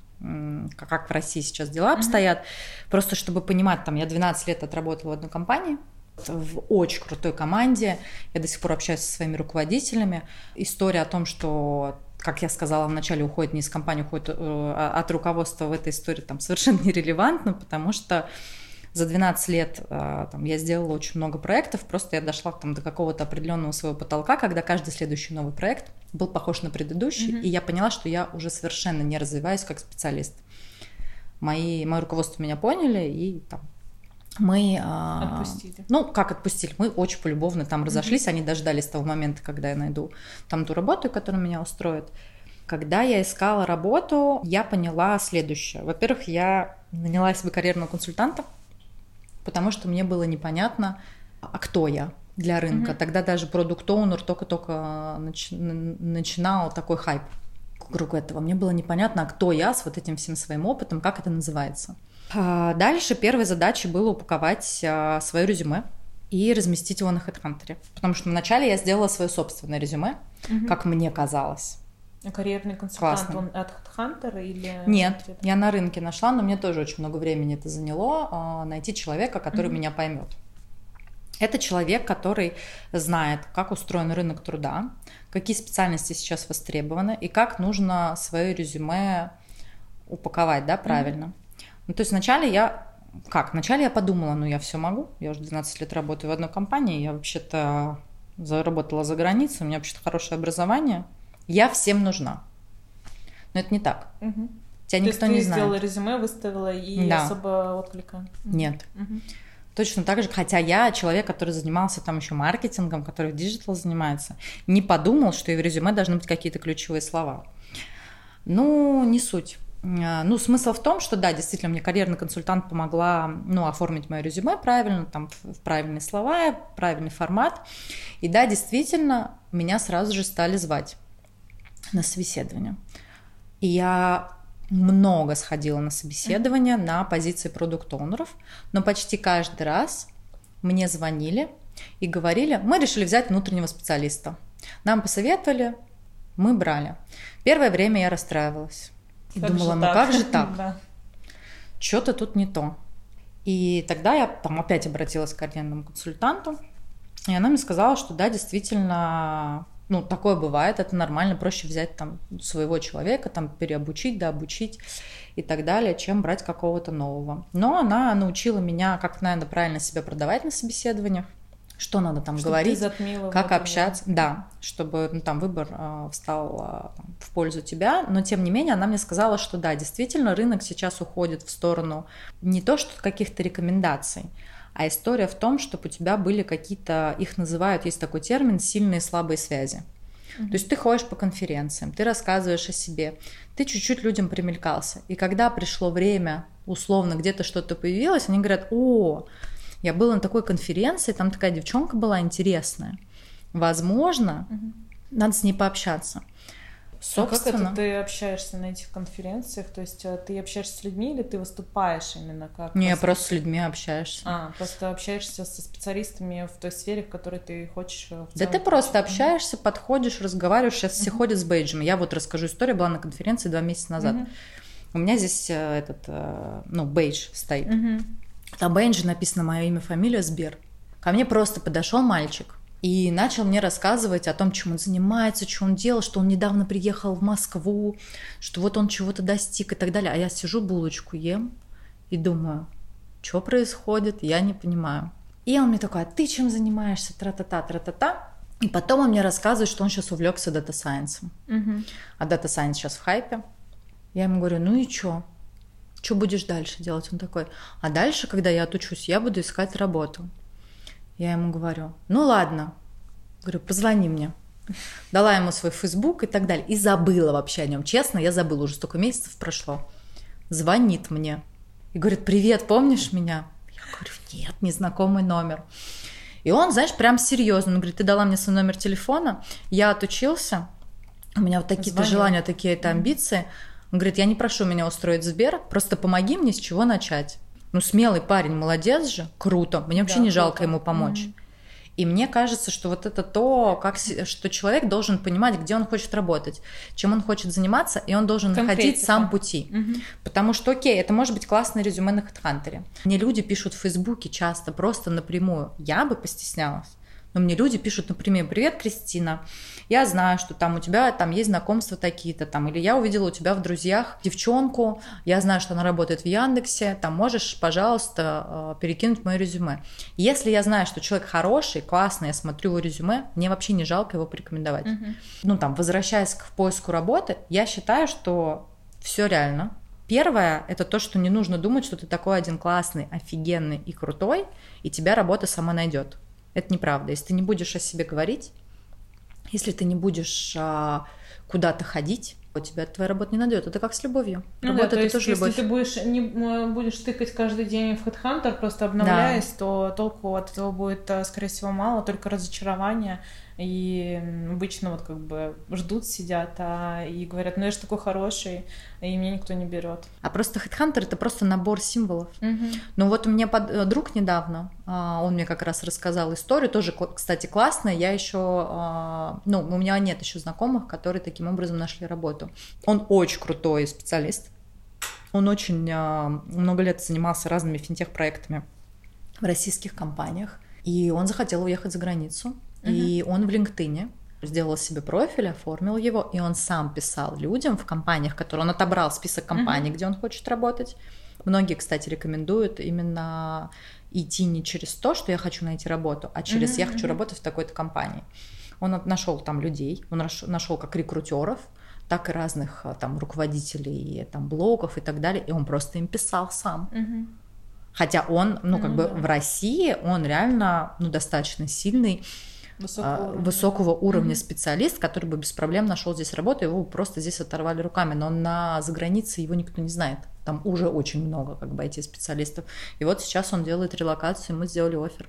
как в России сейчас дела обстоят. Mm-hmm. Просто чтобы понимать, там, я 12 лет отработала в одной компании, в очень крутой команде. Я до сих пор общаюсь со своими руководителями. История о том, что как я сказала вначале, уходит не из компании, уходит э, а, от руководства в этой истории там совершенно нерелевантно, потому что за 12 лет а, там, я сделала очень много проектов, просто я дошла там, до какого-то определенного своего потолка, когда каждый следующий новый проект был похож на предыдущий, mm-hmm. и я поняла, что я уже совершенно не развиваюсь как специалист. Мои, мое руководство меня поняли, и там мы... А, отпустили. Ну, как отпустили? Мы очень полюбовно там разошлись, mm-hmm. они дождались того момента, когда я найду там ту работу, которая меня устроит. Когда я искала работу, я поняла следующее. Во-первых, я наняла себе карьерного консультанта, потому что мне было непонятно, а кто я для рынка. Mm-hmm. Тогда даже продукт оунер только-только нач- начинал такой хайп вокруг этого. Мне было непонятно, а кто я с вот этим всем своим опытом, как это называется. А дальше первой задачей было упаковать а, свое резюме и разместить его на HeadHunter. Потому что вначале я сделала свое собственное резюме, mm-hmm. как мне казалось. Карьерный консультант, Классно. он от HeadHunter или... Нет, где-то? я на рынке нашла, но мне тоже очень много времени это заняло а, найти человека, который Мгм. меня поймет. Это человек, который знает, как устроен рынок труда, какие специальности сейчас востребованы и как нужно свое резюме упаковать, да, правильно. Ну, то есть вначале я как? Вначале я подумала, ну я все могу, я уже 12 лет работаю в одной компании, я вообще-то заработала за границей, у меня вообще-то хорошее образование, я всем нужна. Но это не так. Мгм. Тебя То никто есть не ты знает. сделала резюме, выставила и Да. особо отклика? Нет. Мгм. Точно так же, хотя я человек, который занимался там еще маркетингом, который в digital занимается, не подумал, что и в резюме должны быть какие-то ключевые слова. Ну, не суть. А, Ну, смысл в том, что да, действительно, мне карьерный консультант помогла, ну, оформить мое резюме правильно, там, в правильные слова, правильный формат. И да, действительно, меня сразу же стали звать на собеседование. И я много сходила на собеседования на позиции продукт-оунеров, но почти каждый раз мне звонили и говорили, мы решили взять внутреннего специалиста. Нам посоветовали, мы брали. Первое время я расстраивалась. И Как думала, ну так?» как же так? Да. Что-то тут не то. И тогда я там опять обратилась к карьерному консультанту, и она мне сказала, что да, действительно, ну, такое бывает, это нормально, проще взять там своего человека, там переобучить, да, обучить и так далее, чем брать какого-то нового. Но она научила меня, как надо правильно себя продавать на собеседованиях, что надо там Чтобы говорить, как общаться, да, чтобы ну, там выбор э, встал э, в пользу тебя, но тем не менее она мне сказала, что да, действительно рынок сейчас уходит в сторону не то что каких-то рекомендаций, а история в том, чтобы у тебя были какие-то, их называют, есть такой термин, сильные и слабые связи. То есть ты ходишь по конференциям, ты рассказываешь о себе, ты чуть-чуть людям примелькался. И когда пришло время, условно, где-то что-то появилось, они говорят, о, я была на такой конференции, там такая девчонка была интересная. Возможно, Мгм. надо с ней пообщаться. А как Собственно, это ты общаешься на этих конференциях? То есть э, ты общаешься с людьми или ты выступаешь именно как... не, пос- просто с людьми общаешься. А, просто общаешься со специалистами в той сфере, в которой ты хочешь э, Да ты просто общаешься, подходишь, разговариваешь. Сейчас все Мгм. ходят с бейджами. Я вот расскажу историю. Была на конференции два месяца назад. Мгм. У меня здесь э, этот, ну, бейдж стоит. Мгм. На бейдже написано мое имя, фамилия, Сбер. Ко мне просто подошел мальчик и начал мне рассказывать о том, чем он занимается, что он делал, что он недавно приехал в Москву, что вот он чего-то достиг и так далее. А я сижу, булочку ем и думаю, что происходит, я не понимаю. И он мне такой, а ты чем занимаешься, тра-та-та, тра-та-та. И потом он мне рассказывает, что он сейчас увлекся data science ом. Мгм. А data science сейчас в хайпе. Я ему говорю, ну и что? Что будешь дальше делать? Он такой, а дальше, когда я отучусь, я буду искать работу. Я ему говорю, ну ладно. Говорю, позвони мне. Дала ему свой фейсбук и так далее. И забыла вообще о нем. Честно, я забыла, уже столько месяцев прошло. Звонит мне. И говорит, привет, помнишь меня? Я говорю, нет, незнакомый номер. И он, знаешь, прям серьезно. Он говорит, ты дала мне свой номер телефона, я отучился, у меня вот такие-то желания, такие-то амбиции. Он говорит, я не прошу меня устроить Сбер, просто помоги мне, с чего начать. Ну, смелый парень, молодец же, круто. Мне вообще Да, не жалко круто. ему помочь. Мгм. И мне кажется, что вот это то, как, что человек должен понимать, где он хочет работать, чем он хочет заниматься, и он должен находить Конкретика. сам пути. Мгм. Потому что, окей, это может быть классное резюме на HeadHunter. Мне люди пишут в Фейсбуке часто, просто напрямую. Я бы постеснялась. Но мне люди пишут напрямую, привет, Кристина, я знаю, что там у тебя там есть знакомства такие-то, там, или я увидела у тебя в друзьях девчонку, я знаю, что она работает в Яндексе, там можешь, пожалуйста, э, перекинуть мое резюме. Если я знаю, что человек хороший, классный, я смотрю его резюме, мне вообще не жалко его порекомендовать. Мгм. Ну, там, возвращаясь к поиску работы, я считаю, что все реально. Первое – это то, что не нужно думать, что ты такой один классный, офигенный и крутой, и тебя работа сама найдет. Это неправда. Если ты не будешь о себе говорить, если ты не будешь а, куда-то ходить, у тебя твоя работа не найдет. Это как с любовью. Ну Работа да, то это тоже если любовь. ты будешь, не, будешь тыкать каждый день в HeadHunter, просто обновляясь, то толку от этого будет, э, скорее всего, мало, только разочарование. И обычно вот как бы ждут, сидят, а, и говорят, ну я же такой хороший, и меня никто не берет. А просто Headhunter это просто набор символов. Ну вот у меня под- э, друг недавно, а, он мне как раз рассказал историю, тоже, кстати, классная. Я еще, а, ну, у меня нет еще знакомых, которые таким образом нашли работу. Он очень крутой специалист. Он очень а, много лет занимался разными финтех-проектами в российских компаниях. И он захотел уехать за границу. И он в LinkedIn сделал себе профиль, оформил его, и он сам писал людям в компаниях, которые он отобрал список компаний, где он хочет работать. Многие, кстати, рекомендуют именно идти не через то, что я хочу найти работу, а через Мгм, я хочу работать в такой-то компании. Он нашел там людей, он нашел как рекрутеров, так и разных а, там руководителей там блогов и так далее, и он просто им писал сам. Мгм. Хотя он, ну, как Ну бы да. в России он реально, ну, достаточно сильный, Высокого а, уровня. высокого уровня Мгм. специалист, который бы без проблем нашел здесь работу, его просто здесь оторвали руками, но на загранице его никто не знает. Там уже очень много как бы IT-специалистов. И вот сейчас он делает релокацию, мы сделали офер.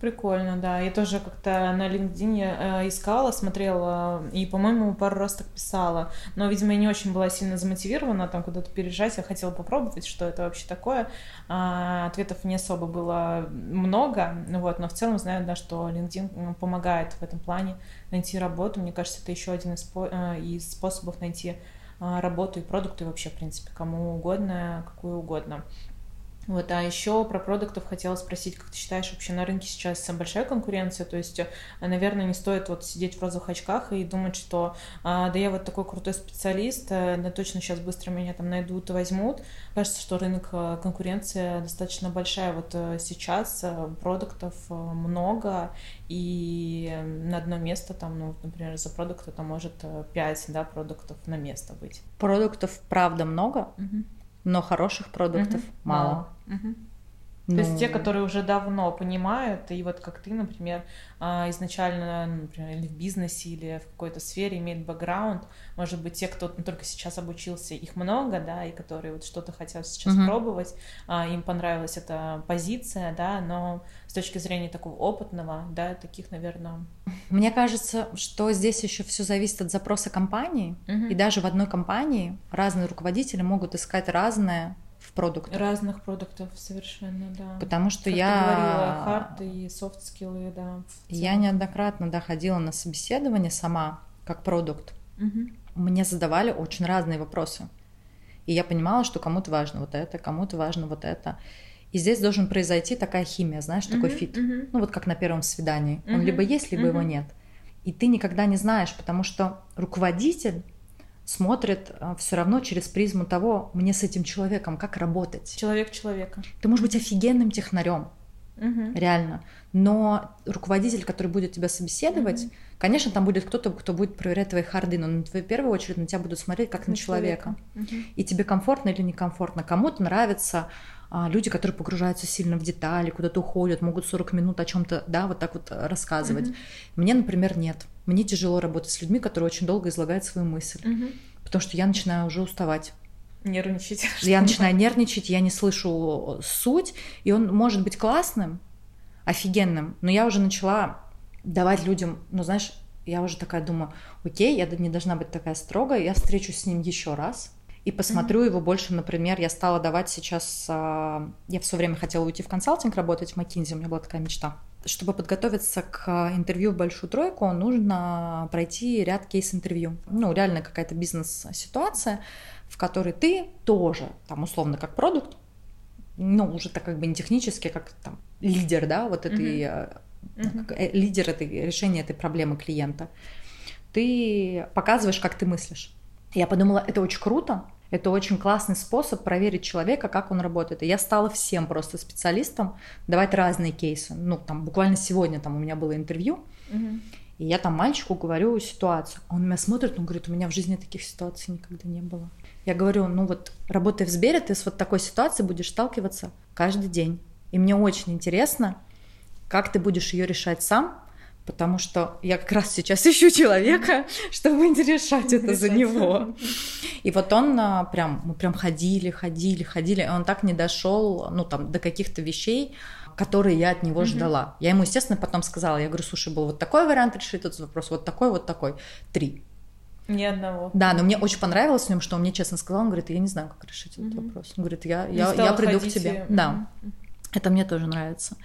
Прикольно, да. Я тоже как-то на LinkedIn э, искала, смотрела и, по-моему, пару раз так писала. Но, видимо, я не очень была сильно замотивирована там куда-то переезжать. Я хотела попробовать, что это вообще такое. А, ответов не особо было много. Вот, но в целом знаю, да, что LinkedIn м, помогает в этом плане найти работу. Мне кажется, это еще один э, из способов найти э, работу и продукты вообще, в принципе, кому угодно, какую угодно. Вот, а еще про продуктов хотела спросить, как ты считаешь, вообще на рынке сейчас большая конкуренция? То есть, э, наверное, не стоит вот сидеть в розовых очках и думать, что а, да я вот такой крутой специалист, э, да точно сейчас быстро меня там найдут и возьмут. Кажется, что рынок э, конкуренция достаточно большая. Вот сейчас продуктов много, и на одно место там, ну, например, за продукт это может 5, да, продуктов на место быть. Продуктов, правда, много, но хороших продуктов Мгм. мало. Мгм. Ну, То есть те, которые уже давно понимают, и вот как ты, например, а, изначально, например, или в бизнесе, или в какой-то сфере имеет бэкграунд, может быть, те, кто только сейчас обучился, их много, да, и которые вот что-то хотят сейчас Мгм. пробовать, а, им понравилась эта позиция, да, но с точки зрения такого опытного, да, таких, наверное... Мне кажется, что здесь еще все зависит от запроса компании, и даже в одной компании разные руководители могут искать разное в продукте. Разных продуктов совершенно, да. Потому что Как ты я... говорила, hard и soft skill ы, да. Я неоднократно да, ходила на собеседование сама, как продукт. Мгм. Мне задавали очень разные вопросы. И я понимала, что кому-то важно вот это, кому-то важно вот это. И здесь должен произойти такая химия, знаешь, такой Мгм, fit. мгм. Ну вот как на первом свидании. Он Мгм, либо есть, либо его мгм. нет. И ты никогда не знаешь, потому что руководитель смотрит все равно через призму того, мне с этим человеком как работать. Человек человека. Ты можешь быть офигенным технарем, Мгм. реально. Но руководитель, который будет тебя собеседовать, Мгм. конечно, там будет кто-то, кто будет проверять твои харды, но на твою первую очередь на тебя будут смотреть как на, человека. Мгм. И тебе комфортно или некомфортно. Кому-то нравятся а, люди, которые погружаются сильно в детали, куда-то уходят, могут 40 минут о чем-то, да, вот так вот рассказывать. Мгм. Мне, например, нет. Мне тяжело работать с людьми, которые очень долго излагают свою мысль, Мгм. потому что я начинаю уже уставать. Нервничать. Я начинаю нервничать, я не слышу суть, и он может быть классным, офигенным, но я уже начала давать людям, ну знаешь, я уже такая думаю, окей, я не должна быть такая строгая, я встречусь с ним еще раз и посмотрю его больше, например, я стала давать сейчас, а, я все время хотела уйти в консалтинг, работать в McKinsey, у меня была такая мечта. Чтобы подготовиться к интервью в большую тройку, нужно пройти ряд кейс-интервью. Ну, реально какая-то бизнес-ситуация, в которой ты тоже, там, условно, как продукт, ну, уже так как бы не технически, как там лидер, да, вот этой, как, э, лидер этой, решения этой проблемы клиента, ты показываешь, как ты мыслишь. Я подумала, это очень круто, это очень классный способ проверить человека, как он работает. И я стала всем просто специалистам давать разные кейсы. Ну, там, буквально сегодня там у меня было интервью, Мгм. и я там мальчику говорю ситуацию. Он меня смотрит, он говорит, у меня в жизни таких ситуаций никогда не было. Я говорю, ну вот, работая в Сбере, ты с вот такой ситуацией будешь сталкиваться каждый день. И мне очень интересно, как ты будешь ее решать сам, потому что я как раз сейчас ищу человека, чтобы не решать это за него. И вот он а, прям, мы прям ходили, ходили, ходили, и он так не дошел, ну там, до каких-то вещей, которые я от него ждала. Я ему, естественно, потом сказала, я говорю, слушай, был вот такой вариант решить этот вопрос, вот такой, вот такой, три. Ни одного. Да, но мне очень понравилось в нем, что он мне честно сказал, он говорит, я не знаю, как решить этот вопрос. Он говорит, я, я, я приду к тебе. Да. Это мне тоже нравится.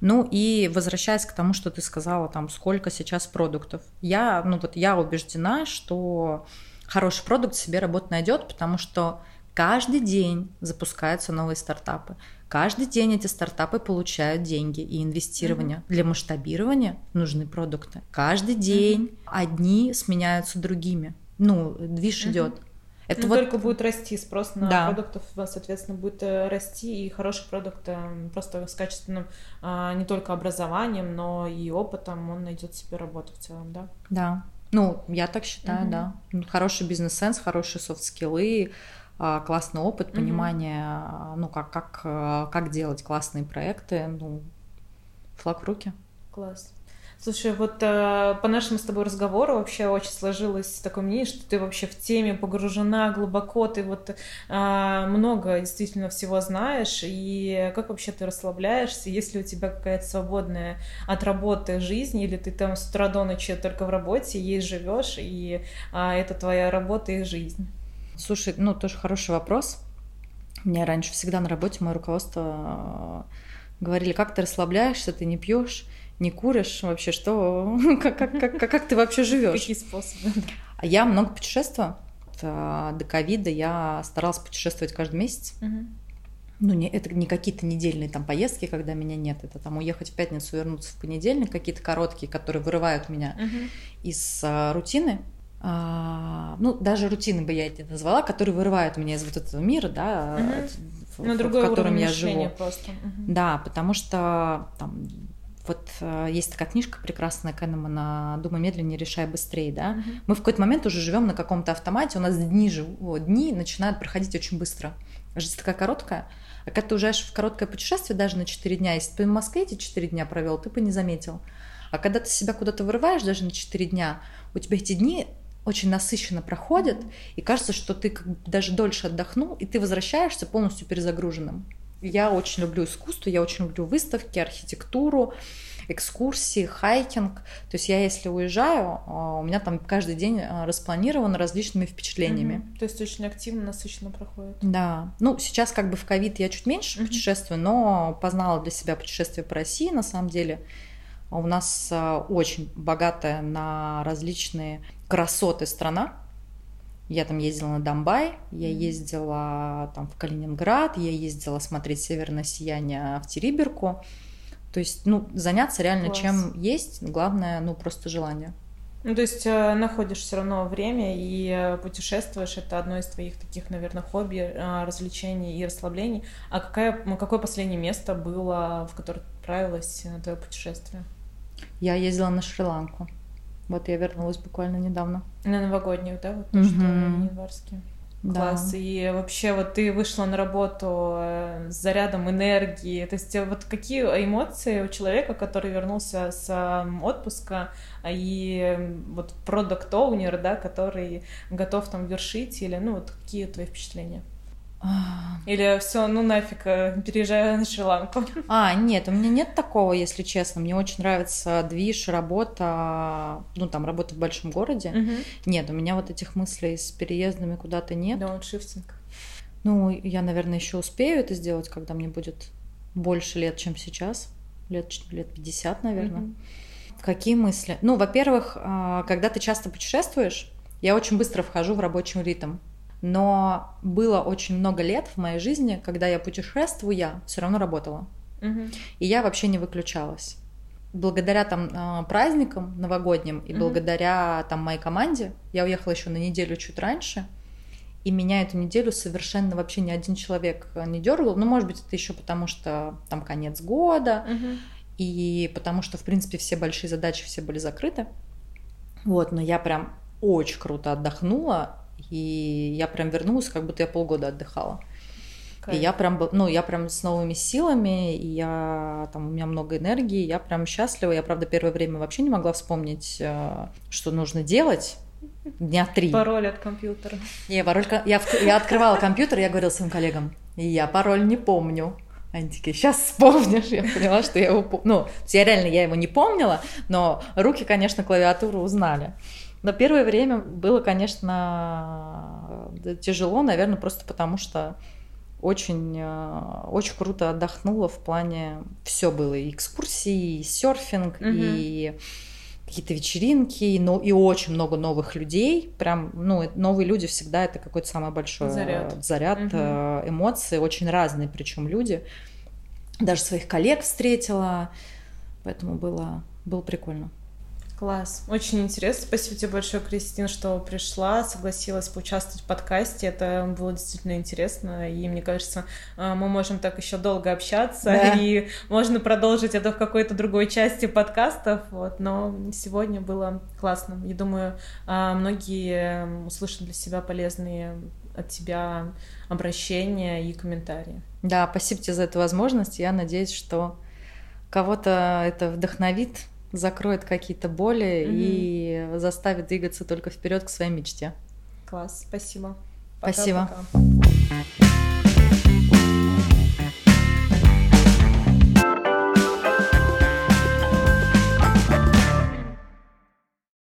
Ну и возвращаясь к тому, что ты сказала, там, сколько сейчас продуктов. Я, ну вот я убеждена, что хороший продукт себе работу найдет, потому что каждый день запускаются новые стартапы. Каждый день эти стартапы получают деньги и инвестирование. Mm-hmm. Для масштабирования нужны продукты. Каждый день mm-hmm. одни сменяются другими. Ну, движ mm-hmm. идет. Это ну, вот... только будет расти спрос на да. продуктов, соответственно, будет э, расти, и хороший продукт э, просто с качественным а, не только образованием, но и опытом он найдет себе работу в целом, да? Да. Ну, я так считаю, угу. да. Хороший бизнес-сенс, хорошие софт-скиллы, а, классный опыт, понимание, угу. ну, как, как, как делать классные проекты, ну, флаг в руки. Класс. Слушай, вот э, по нашему с тобой разговору вообще очень сложилось такое мнение, что ты вообще в теме погружена глубоко, ты вот э, много действительно всего знаешь, и как вообще ты расслабляешься, есть ли у тебя какая-то свободная от работы жизнь, или ты там с утра до ночи только в работе, ей живешь, и э, это твоя работа и жизнь? Слушай, ну тоже хороший вопрос. Мне раньше всегда на работе мое руководство э, говорили, как ты расслабляешься, ты не пьешь не куришь вообще, что, как, как, как, как ты вообще живешь? Какие способы? А я много путешествую. До ковида я старалась путешествовать каждый месяц. Ну, не, это не какие-то недельные там поездки, когда меня нет. Это там уехать в пятницу, вернуться в понедельник, какие-то короткие, которые вырывают меня uh-huh. из а, рутины. А, ну, даже рутины бы я это назвала, которые вырывают меня из вот этого мира, да, uh-huh. в, На в, в котором я живу. Просто. Uh-huh. Да, потому что там вот э, есть такая книжка прекрасная Кеннемана «Думай медленнее, решай быстрее», да? Угу. Мы в какой-то момент уже живем на каком-то автомате, у нас дни, живут, дни начинают проходить очень быстро. Жизнь такая короткая, а когда ты уезжаешь в короткое путешествие, даже на 4 дня, если ты в Москве эти 4 дня провел, ты бы не заметил. А когда ты себя куда-то вырываешь даже на 4 дня, у тебя эти дни очень насыщенно проходят, и кажется, что ты как бы даже дольше отдохнул, и ты возвращаешься полностью перезагруженным. Я очень люблю искусство, я очень люблю выставки, архитектуру, экскурсии, хайкинг. То есть я, если уезжаю, а, у меня там каждый день а, распланирован различными впечатлениями. Угу. То есть очень активно, насыщенно проходит. Да. Ну, сейчас как бы в ковид я чуть меньше угу. путешествую, но познала для себя путешествие по России, на самом деле. У нас а, очень богатая на различные красоты страна. Я там ездила на Домбай, я ездила там в Калининград, я ездила смотреть северное сияние в Териберку. То есть, ну, заняться реально Класс. чем есть, главное, ну, просто желание. Ну, то есть э, находишь все равно время и э, путешествуешь, это одно из твоих таких, наверное, хобби, э, развлечений и расслаблений. А какое, какое последнее место было, в которое отправилась на твое путешествие? Я ездила на Шри-Ланку. Вот я вернулась буквально недавно. На новогоднюю, да, вот то, что январские. Класс. Да. И вообще вот ты вышла на работу э, с зарядом энергии. То есть э, вот какие эмоции у человека, который вернулся с отпуска и вот продукт оунер да, который готов там вершить или ну вот какие твои впечатления? Или все, ну нафиг, э, переезжаю на Шри-Ланку. А, нет, у меня нет такого, если честно. Мне очень нравится движ, работа, ну там работа в большом городе. Угу. Нет, у меня вот этих мыслей с переездами куда-то нет. Да, шифтинг. Ну, я, наверное, еще успею это сделать, когда мне будет больше лет, чем сейчас. Лет, лет 50, наверное. Угу. Какие мысли? Ну, во-первых, а, когда ты часто путешествуешь, я очень быстро вхожу в рабочий ритм. Но было очень много лет в моей жизни, когда я путешествуя, все равно работала. Угу. И я вообще не выключалась. Благодаря там а, праздникам новогодним и угу. благодаря там моей команде, я уехала еще на неделю чуть раньше, и меня эту неделю совершенно вообще ни один человек не дергал. Ну, может быть, это еще потому, что там конец года, угу. и потому что, в принципе, все большие задачи все были закрыты. Вот, но я прям очень круто отдохнула, и я прям вернулась, как будто я полгода отдыхала. И я прям, ну, я прям с новыми силами, и я, там, у меня много энергии, я прям счастлива. Я, правда, первое время вообще не могла вспомнить, э, что нужно делать, дня три. Пароль от компьютера. Не, пароль, я, я открывала компьютер, я говорила своим коллегам, я пароль не помню. Они такие, сейчас вспомнишь. Я поняла, что я его помню. Ну, я реально, я его не помнила, но руки, конечно, клавиатуру узнали. Но первое время было, конечно, тяжело, наверное, просто потому что очень, э, очень круто отдохнула в плане все было и экскурсии, и серфинг, угу. и какие-то вечеринки, ну, и очень много новых людей. Прям, ну, новые люди всегда это какой-то самый большой заряд, заряд угу. эмоций, очень разные причем люди. Даже своих коллег встретила, поэтому было, было прикольно. Класс. Очень интересно. Спасибо тебе большое, Кристина, что пришла, согласилась поучаствовать в подкасте. Это было действительно интересно. И мне кажется, э, мы можем так еще долго общаться. Да. И можно продолжить это в какой-то другой части подкастов. Вот. Но сегодня было классно. Я думаю, э, многие услышат для себя полезные от тебя обращения и комментарии. Да, спасибо тебе за эту возможность. Я надеюсь, что кого-то это вдохновит закроет какие-то боли угу. и заставит двигаться только вперед к своей мечте. Класс, спасибо. Пока, спасибо. Пока.